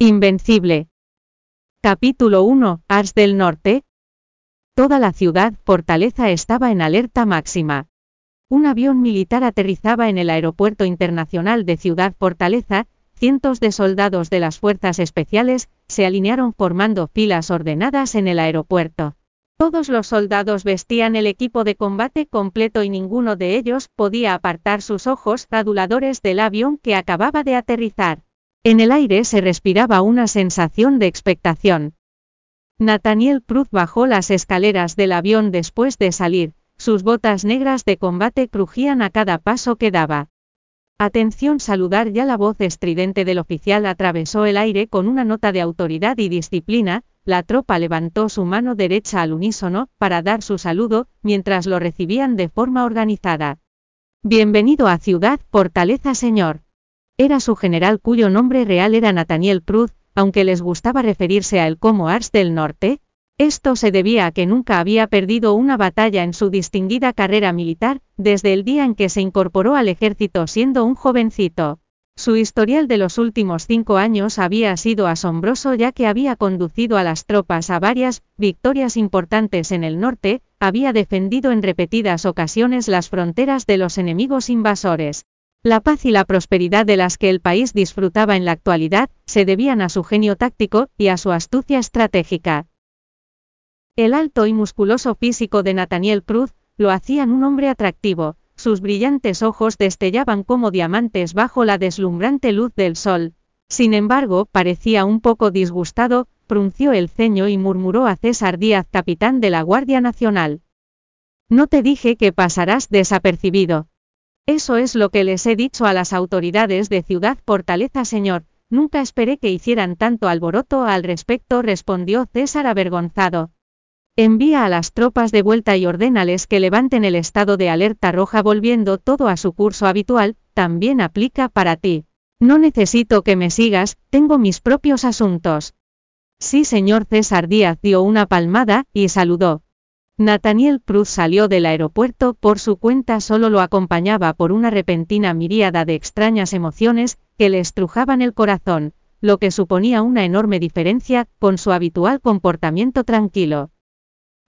Invencible. Capítulo 1. Ars del Norte. Toda la ciudad, fortaleza, estaba en alerta máxima. Un avión militar aterrizaba en el Aeropuerto Internacional de Ciudad Fortaleza, cientos de soldados de las fuerzas especiales se alinearon formando filas ordenadas en el aeropuerto. Todos los soldados vestían el equipo de combate completo y ninguno de ellos podía apartar sus ojos aduladores del avión que acababa de aterrizar. En el aire se respiraba una sensación de expectación. Nathaniel Cruz bajó las escaleras del avión después de salir, sus botas negras de combate crujían a cada paso que daba. Atención saludar ya la voz estridente del oficial atravesó el aire con una nota de autoridad y disciplina, la tropa levantó su mano derecha al unísono, para dar su saludo, mientras lo recibían de forma organizada. Bienvenido a Ciudad Fortaleza Señor. Era su general cuyo nombre real era Nathaniel Cruz, aunque les gustaba referirse a él como Ars del Norte. Esto se debía a que nunca había perdido una batalla en su distinguida carrera militar, desde el día en que se incorporó al ejército siendo un jovencito. Su historial de los últimos cinco años había sido asombroso ya que había conducido a las tropas a varias victorias importantes en el norte, había defendido en repetidas ocasiones las fronteras de los enemigos invasores. La paz y la prosperidad de las que el país disfrutaba en la actualidad se debían a su genio táctico y a su astucia estratégica. El alto y musculoso físico de Nathaniel Cruz lo hacían un hombre atractivo, sus brillantes ojos destellaban como diamantes bajo la deslumbrante luz del sol. Sin embargo, parecía un poco disgustado, frunció el ceño y murmuró a César Díaz, capitán de la Guardia Nacional. No te dije que pasarás desapercibido. Eso es lo que les he dicho a las autoridades de Ciudad Fortaleza, señor. Nunca esperé que hicieran tanto alboroto al respecto, respondió César avergonzado. Envía a las tropas de vuelta y ordénales que levanten el estado de alerta roja volviendo todo a su curso habitual, también aplica para ti. No necesito que me sigas, tengo mis propios asuntos. Sí, señor César Díaz dio una palmada, y saludó. Nathaniel Cruz salió del aeropuerto, por su cuenta solo lo acompañaba por una repentina miríada de extrañas emociones, que le estrujaban el corazón, lo que suponía una enorme diferencia, con su habitual comportamiento tranquilo.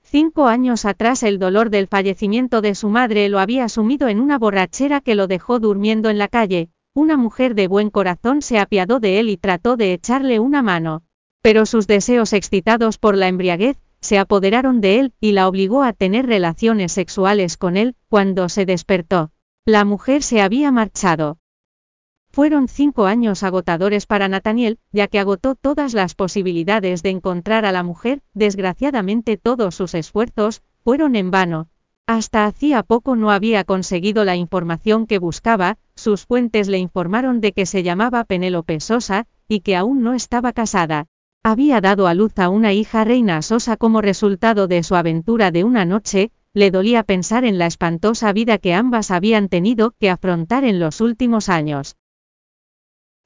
Cinco años atrás el dolor del fallecimiento de su madre lo había sumido en una borrachera que lo dejó durmiendo en la calle, una mujer de buen corazón se apiadó de él y trató de echarle una mano. Pero sus deseos excitados por la embriaguez, se apoderaron de él, y la obligó a tener relaciones sexuales con él, cuando se despertó. La mujer se había marchado. Fueron cinco años agotadores para Nathaniel, ya que agotó todas las posibilidades de encontrar a la mujer, desgraciadamente todos sus esfuerzos, fueron en vano. Hasta hacía poco no había conseguido la información que buscaba, sus fuentes le informaron de que se llamaba Penélope Sosa, y que aún no estaba casada. Había dado a luz a una hija reina Sosa como resultado de su aventura de una noche, le dolía pensar en la espantosa vida que ambas habían tenido que afrontar en los últimos años.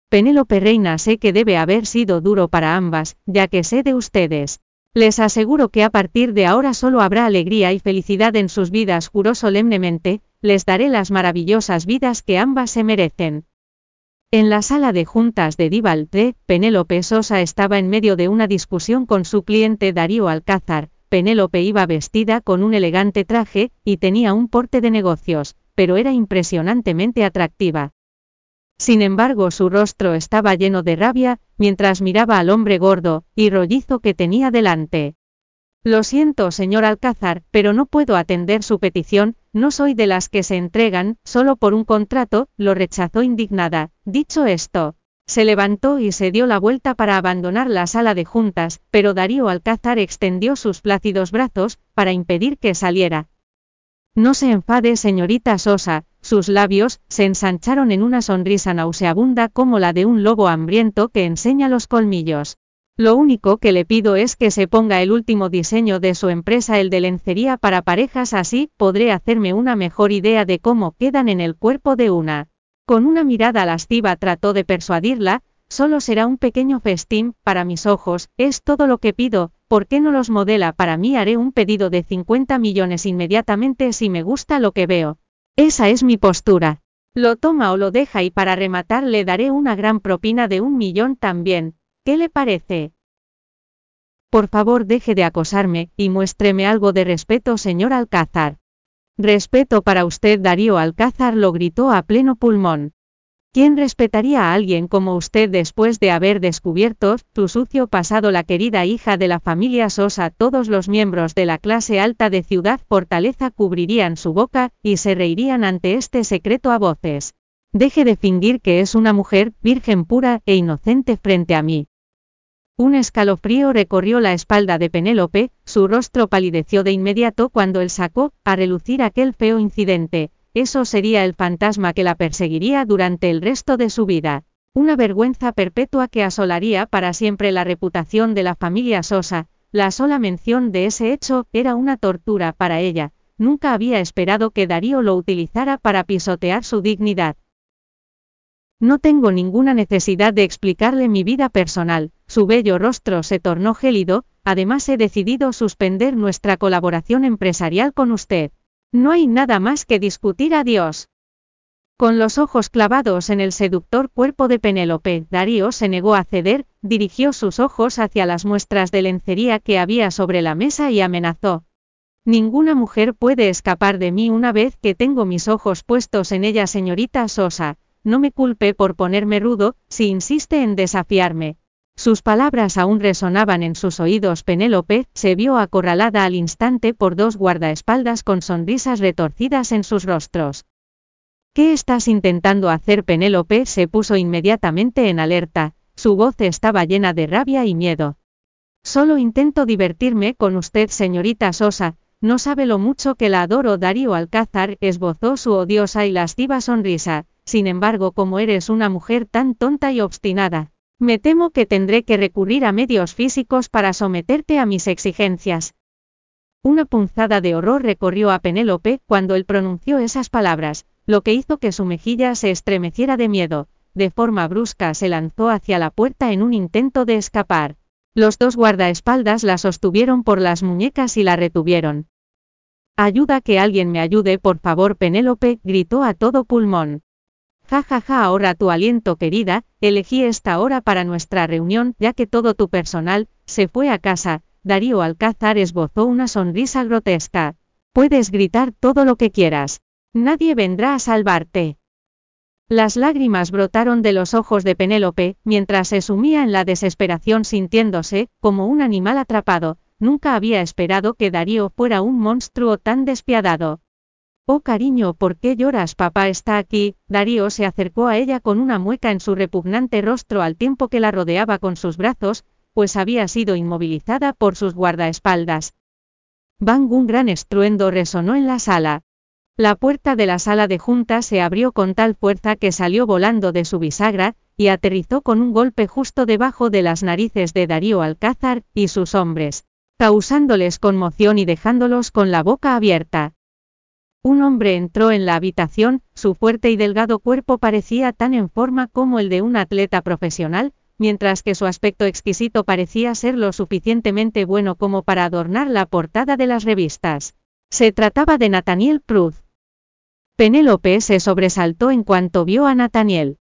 Penélope Reina sé que debe haber sido duro para ambas, ya que sé de ustedes. Les aseguro que a partir de ahora solo habrá alegría y felicidad en sus vidas, juró solemnemente, les daré las maravillosas vidas que ambas se merecen. En la sala de juntas de Divaltre, Penélope Sosa estaba en medio de una discusión con su cliente Darío Alcázar. Penélope iba vestida con un elegante traje, y tenía un porte de negocios, pero era impresionantemente atractiva. Sin embargo, su rostro estaba lleno de rabia, mientras miraba al hombre gordo y rollizo que tenía delante. Lo siento, señor Alcázar, pero no puedo atender su petición, no soy de las que se entregan, solo por un contrato, lo rechazó indignada. Dicho esto, se levantó y se dio la vuelta para abandonar la sala de juntas, pero Darío Alcázar extendió sus plácidos brazos, para impedir que saliera. No se enfade, señorita Sosa, sus labios se ensancharon en una sonrisa nauseabunda como la de un lobo hambriento que enseña los colmillos. Lo único que le pido es que se ponga el último diseño de su empresa, el de lencería para parejas, así podré hacerme una mejor idea de cómo quedan en el cuerpo de una. Con una mirada lasciva trató de persuadirla, solo será un pequeño festín, para mis ojos, es todo lo que pido, ¿por qué no los modela para mí? Haré un pedido de 50 millones inmediatamente si me gusta lo que veo. Esa es mi postura. Lo toma o lo deja y para rematar le daré una gran propina de un millón también. ¿Qué le parece? Por favor deje de acosarme, y muéstreme algo de respeto, señor Alcázar. Respeto para usted, Darío Alcázar lo gritó a pleno pulmón. ¿Quién respetaría a alguien como usted después de haber descubierto tu sucio pasado? La querida hija de la familia Sosa, todos los miembros de la clase alta de Ciudad Fortaleza cubrirían su boca, y se reirían ante este secreto a voces. Deje de fingir que es una mujer, virgen pura e inocente frente a mí. Un escalofrío recorrió la espalda de Penélope, su rostro palideció de inmediato cuando él sacó, a relucir aquel feo incidente, eso sería el fantasma que la perseguiría durante el resto de su vida. Una vergüenza perpetua que asolaría para siempre la reputación de la familia Sosa. La sola mención de ese hecho era una tortura para ella. Nunca había esperado que Darío lo utilizara para pisotear su dignidad. No tengo ninguna necesidad de explicarle mi vida personal, su bello rostro se tornó gélido, además he decidido suspender nuestra colaboración empresarial con usted. No hay nada más que discutir a Dios. Con los ojos clavados en el seductor cuerpo de Penélope, Darío se negó a ceder, dirigió sus ojos hacia las muestras de lencería que había sobre la mesa y amenazó. Ninguna mujer puede escapar de mí una vez que tengo mis ojos puestos en ella, señorita Sosa. No me culpe por ponerme rudo, si insiste en desafiarme. Sus palabras aún resonaban en sus oídos. Penélope se vio acorralada al instante por dos guardaespaldas con sonrisas retorcidas en sus rostros. ¿Qué estás intentando hacer? Penélope se puso inmediatamente en alerta, su voz estaba llena de rabia y miedo. Solo intento divertirme con usted, señorita Sosa, no sabe lo mucho que la adoro. Darío Alcázar esbozó su odiosa y lasciva sonrisa, sin embargo, como eres una mujer tan tonta y obstinada, me temo que tendré que recurrir a medios físicos para someterte a mis exigencias. Una punzada de horror recorrió a Penélope cuando él pronunció esas palabras, lo que hizo que su mejilla se estremeciera de miedo. De forma brusca se lanzó hacia la puerta en un intento de escapar. Los dos guardaespaldas la sostuvieron por las muñecas y la retuvieron. Ayuda que alguien me ayude, por favor, Penélope, gritó a todo pulmón. Ja ja ja, ahora tu aliento querida, elegí esta hora para nuestra reunión, ya que todo tu personal, se fue a casa, Darío Alcázar esbozó una sonrisa grotesca. Puedes gritar todo lo que quieras. Nadie vendrá a salvarte. Las lágrimas brotaron de los ojos de Penélope, mientras se sumía en la desesperación sintiéndose, como un animal atrapado, nunca había esperado que Darío fuera un monstruo tan despiadado. Oh cariño, ¿por qué lloras? Papá está aquí. Darío se acercó a ella con una mueca en su repugnante rostro al tiempo que la rodeaba con sus brazos, pues había sido inmovilizada por sus guardaespaldas. Bang un gran estruendo resonó en la sala. La puerta de la sala de junta se abrió con tal fuerza que salió volando de su bisagra, y aterrizó con un golpe justo debajo de las narices de Darío Alcázar y sus hombres, causándoles conmoción y dejándolos con la boca abierta. Un hombre entró en la habitación, su fuerte y delgado cuerpo parecía tan en forma como el de un atleta profesional, mientras que su aspecto exquisito parecía ser lo suficientemente bueno como para adornar la portada de las revistas. Se trataba de Nathaniel Pruz. Penélope se sobresaltó en cuanto vio a Nathaniel.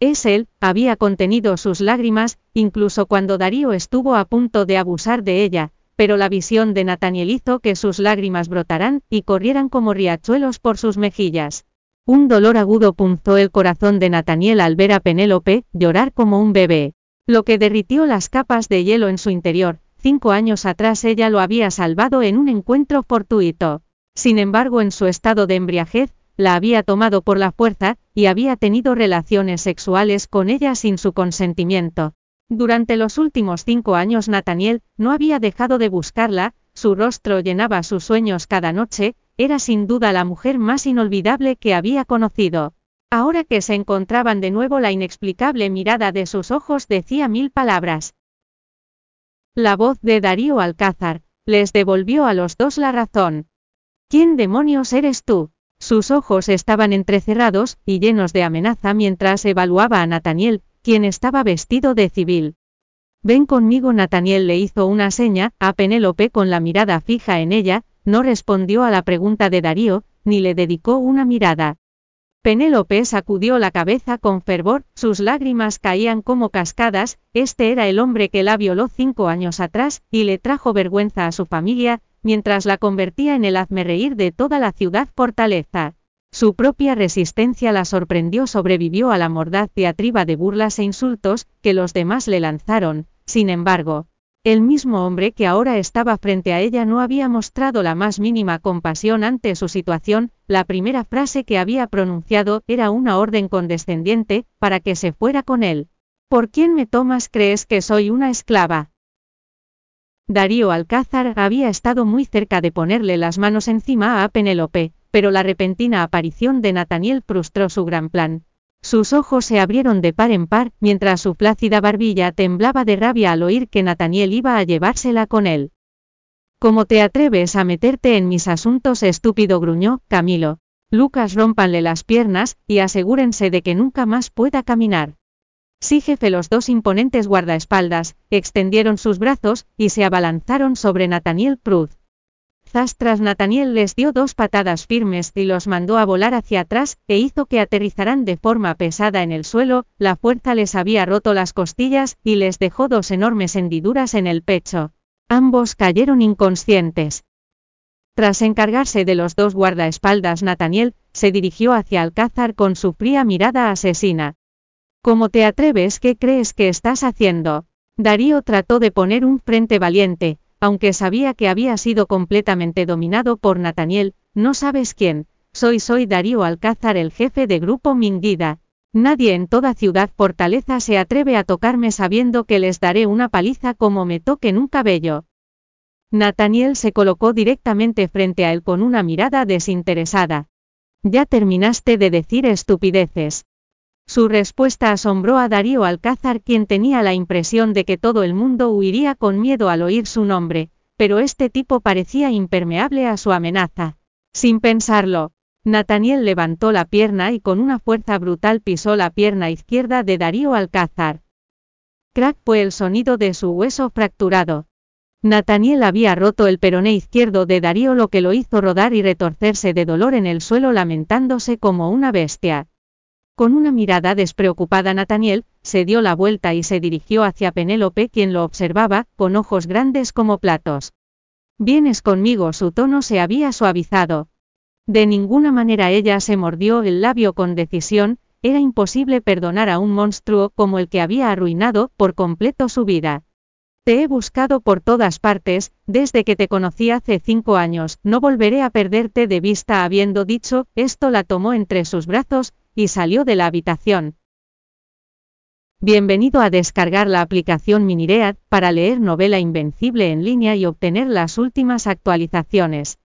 Es él, había contenido sus lágrimas, incluso cuando Darío estuvo a punto de abusar de ella, pero la visión de Nathaniel hizo que sus lágrimas brotaran y corrieran como riachuelos por sus mejillas. Un dolor agudo punzó el corazón de Nathaniel al ver a Penélope llorar como un bebé, lo que derritió las capas de hielo en su interior. Cinco años atrás ella lo había salvado en un encuentro fortuito. Sin embargo, en su estado de embriaguez, la había tomado por la fuerza, y había tenido relaciones sexuales con ella sin su consentimiento. Durante los últimos cinco años Nathaniel no había dejado de buscarla, su rostro llenaba sus sueños cada noche, era sin duda la mujer más inolvidable que había conocido. Ahora que se encontraban de nuevo la inexplicable mirada de sus ojos decía mil palabras. La voz de Darío Alcázar, les devolvió a los dos la razón. ¿Quién demonios eres tú? Sus ojos estaban entrecerrados y llenos de amenaza mientras evaluaba a Nathaniel, quien estaba vestido de civil. Ven conmigo, Nathaniel le hizo una seña, a Penélope con la mirada fija en ella, no respondió a la pregunta de Darío, ni le dedicó una mirada. Penélope sacudió la cabeza con fervor, sus lágrimas caían como cascadas, este era el hombre que la violó cinco años atrás, y le trajo vergüenza a su familia, mientras la convertía en el hazmerreír de toda la ciudad fortaleza. Su propia resistencia la sorprendió, sobrevivió a la mordaz diatriba de burlas e insultos, que los demás le lanzaron, sin embargo, el mismo hombre que ahora estaba frente a ella no había mostrado la más mínima compasión ante su situación, la primera frase que había pronunciado era una orden condescendiente, para que se fuera con él. ¿Por quién me tomas crees que soy una esclava? Darío Alcázar había estado muy cerca de ponerle las manos encima a Penélope, pero la repentina aparición de Nathaniel frustró su gran plan. Sus ojos se abrieron de par en par, mientras su plácida barbilla temblaba de rabia al oír que Nathaniel iba a llevársela con él. ¿Cómo te atreves a meterte en mis asuntos? estúpido gruñó, Camilo. Lucas rompanle las piernas, y asegúrense de que nunca más pueda caminar. Sí jefe los dos imponentes guardaespaldas, extendieron sus brazos, y se abalanzaron sobre Nathaniel Prud. Zastras Nathaniel les dio dos patadas firmes y los mandó a volar hacia atrás, e hizo que aterrizaran de forma pesada en el suelo, la fuerza les había roto las costillas, y les dejó dos enormes hendiduras en el pecho. Ambos cayeron inconscientes. Tras encargarse de los dos guardaespaldas Nathaniel, se dirigió hacia Alcázar con su fría mirada asesina. ¿Cómo te atreves? ¿Qué crees que estás haciendo? Darío trató de poner un frente valiente, aunque sabía que había sido completamente dominado por Nathaniel, no sabes quién, soy soy Darío Alcázar el jefe de grupo Minguida. Nadie en toda ciudad fortaleza se atreve a tocarme sabiendo que les daré una paliza como me toquen un cabello. Nathaniel se colocó directamente frente a él con una mirada desinteresada. Ya terminaste de decir estupideces. Su respuesta asombró a Darío Alcázar quien tenía la impresión de que todo el mundo huiría con miedo al oír su nombre, pero este tipo parecía impermeable a su amenaza. Sin pensarlo, Nathaniel levantó la pierna y con una fuerza brutal pisó la pierna izquierda de Darío Alcázar. Crack fue el sonido de su hueso fracturado. Nathaniel había roto el peroné izquierdo de Darío lo que lo hizo rodar y retorcerse de dolor en el suelo lamentándose como una bestia. Con una mirada despreocupada Nathaniel, se dio la vuelta y se dirigió hacia Penélope quien lo observaba, con ojos grandes como platos. Vienes conmigo, su tono se había suavizado. De ninguna manera ella se mordió el labio con decisión, era imposible perdonar a un monstruo como el que había arruinado por completo su vida. Te he buscado por todas partes, desde que te conocí hace cinco años, no volveré a perderte de vista habiendo dicho, esto la tomó entre sus brazos, y salió de la habitación. Bienvenido a descargar la aplicación Miniread para leer novela invencible en línea y obtener las últimas actualizaciones.